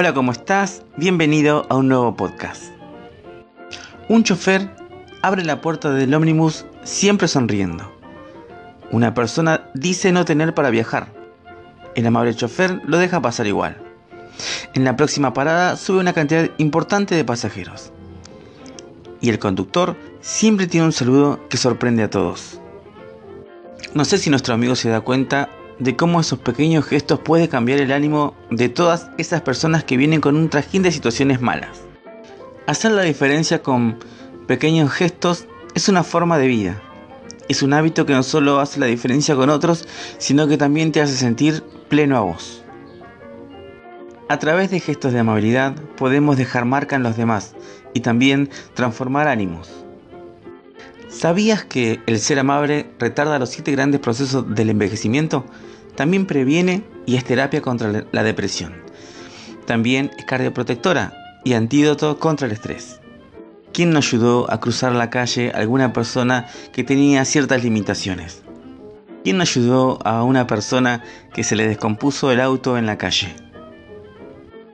Hola, ¿cómo estás? Bienvenido a un nuevo podcast. Un chofer abre la puerta del ómnibus siempre sonriendo. Una persona dice no tener para viajar. El amable chofer lo deja pasar igual. En la próxima parada sube una cantidad importante de pasajeros. Y el conductor siempre tiene un saludo que sorprende a todos. No sé si nuestro amigo se da cuenta de cómo esos pequeños gestos pueden cambiar el ánimo de todas esas personas que vienen con un trajín de situaciones malas. Hacer la diferencia con pequeños gestos es una forma de vida. Es un hábito que no solo hace la diferencia con otros, sino que también te hace sentir pleno a vos. A través de gestos de amabilidad podemos dejar marca en los demás y también transformar ánimos. ¿Sabías que el ser amable retarda los siete grandes procesos del envejecimiento? También previene y es terapia contra la depresión. También es cardioprotectora y antídoto contra el estrés. ¿Quién nos ayudó a cruzar la calle alguna persona que tenía ciertas limitaciones? ¿Quién nos ayudó a una persona que se le descompuso el auto en la calle?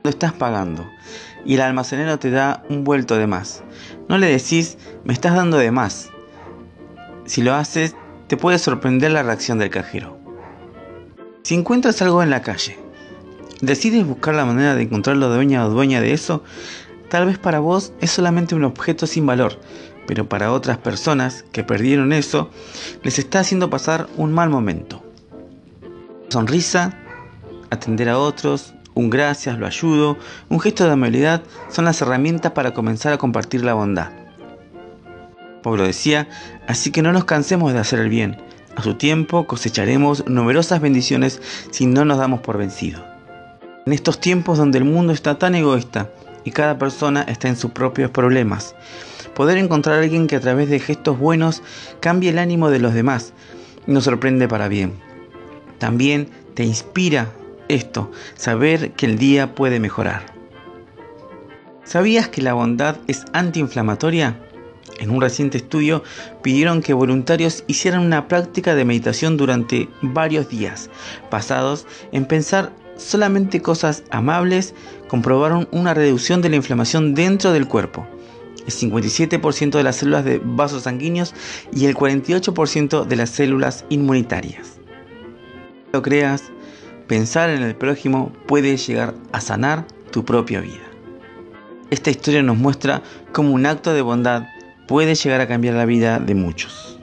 Lo estás pagando y el almacenero te da un vuelto de más. No le decís, me estás dando de más. Si lo haces, te puede sorprender la reacción del cajero. Si encuentras algo en la calle, decides buscar la manera de encontrarlo dueña o dueña de eso, tal vez para vos es solamente un objeto sin valor, pero para otras personas que perdieron eso, les está haciendo pasar un mal momento. Sonrisa, atender a otros, un gracias, lo ayudo, un gesto de amabilidad son las herramientas para comenzar a compartir la bondad. Pablo decía, así que no nos cansemos de hacer el bien, a su tiempo cosecharemos numerosas bendiciones si no nos damos por vencidos. En estos tiempos donde el mundo está tan egoísta y cada persona está en sus propios problemas, poder encontrar a alguien que a través de gestos buenos cambie el ánimo de los demás nos sorprende para bien. También te inspira esto, saber que el día puede mejorar. ¿Sabías que la bondad es antiinflamatoria? En un reciente estudio pidieron que voluntarios hicieran una práctica de meditación durante varios días, basados en pensar solamente cosas amables, comprobaron una reducción de la inflamación dentro del cuerpo. El 57% de las células de vasos sanguíneos y el 48% de las células inmunitarias. Lo creas, pensar en el prójimo puede llegar a sanar tu propia vida. Esta historia nos muestra cómo un acto de bondad puede llegar a cambiar la vida de muchos.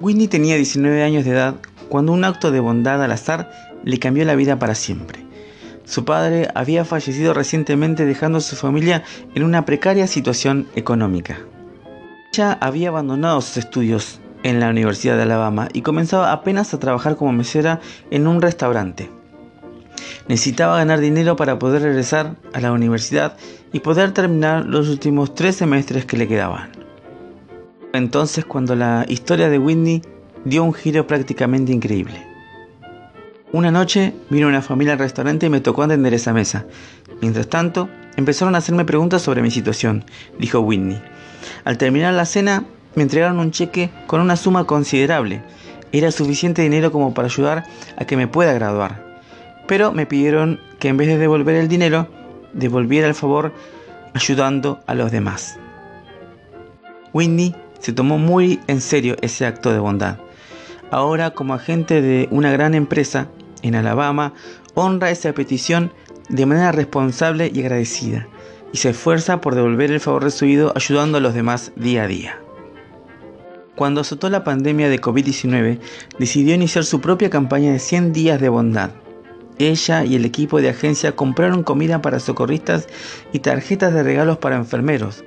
Whitney tenía 19 años de edad cuando un acto de bondad al azar le cambió la vida para siempre. Su padre había fallecido recientemente dejando a su familia en una precaria situación económica. Ella había abandonado sus estudios en la Universidad de Alabama y comenzaba apenas a trabajar como mesera en un restaurante. Necesitaba ganar dinero para poder regresar a la universidad y poder terminar los últimos tres semestres que le quedaban entonces cuando la historia de Whitney dio un giro prácticamente increíble. Una noche vino una familia al restaurante y me tocó atender esa mesa. Mientras tanto, empezaron a hacerme preguntas sobre mi situación, dijo Whitney. Al terminar la cena, me entregaron un cheque con una suma considerable. Era suficiente dinero como para ayudar a que me pueda graduar. Pero me pidieron que en vez de devolver el dinero, devolviera el favor ayudando a los demás. Whitney se tomó muy en serio ese acto de bondad. Ahora, como agente de una gran empresa en Alabama, honra esa petición de manera responsable y agradecida, y se esfuerza por devolver el favor recibido ayudando a los demás día a día. Cuando azotó la pandemia de COVID-19, decidió iniciar su propia campaña de 100 días de bondad. Ella y el equipo de agencia compraron comida para socorristas y tarjetas de regalos para enfermeros,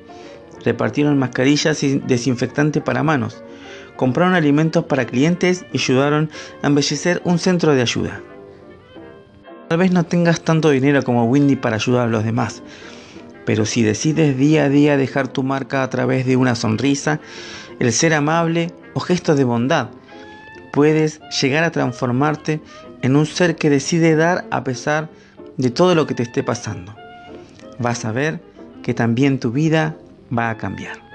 repartieron mascarillas y desinfectantes para manos, compraron alimentos para clientes y ayudaron a embellecer un centro de ayuda. Tal vez no tengas tanto dinero como Windy para ayudar a los demás, pero si decides día a día dejar tu marca a través de una sonrisa, el ser amable o gestos de bondad, puedes llegar a transformarte en un ser que decide dar a pesar de todo lo que te esté pasando. Vas a ver que también tu vida va a cambiar.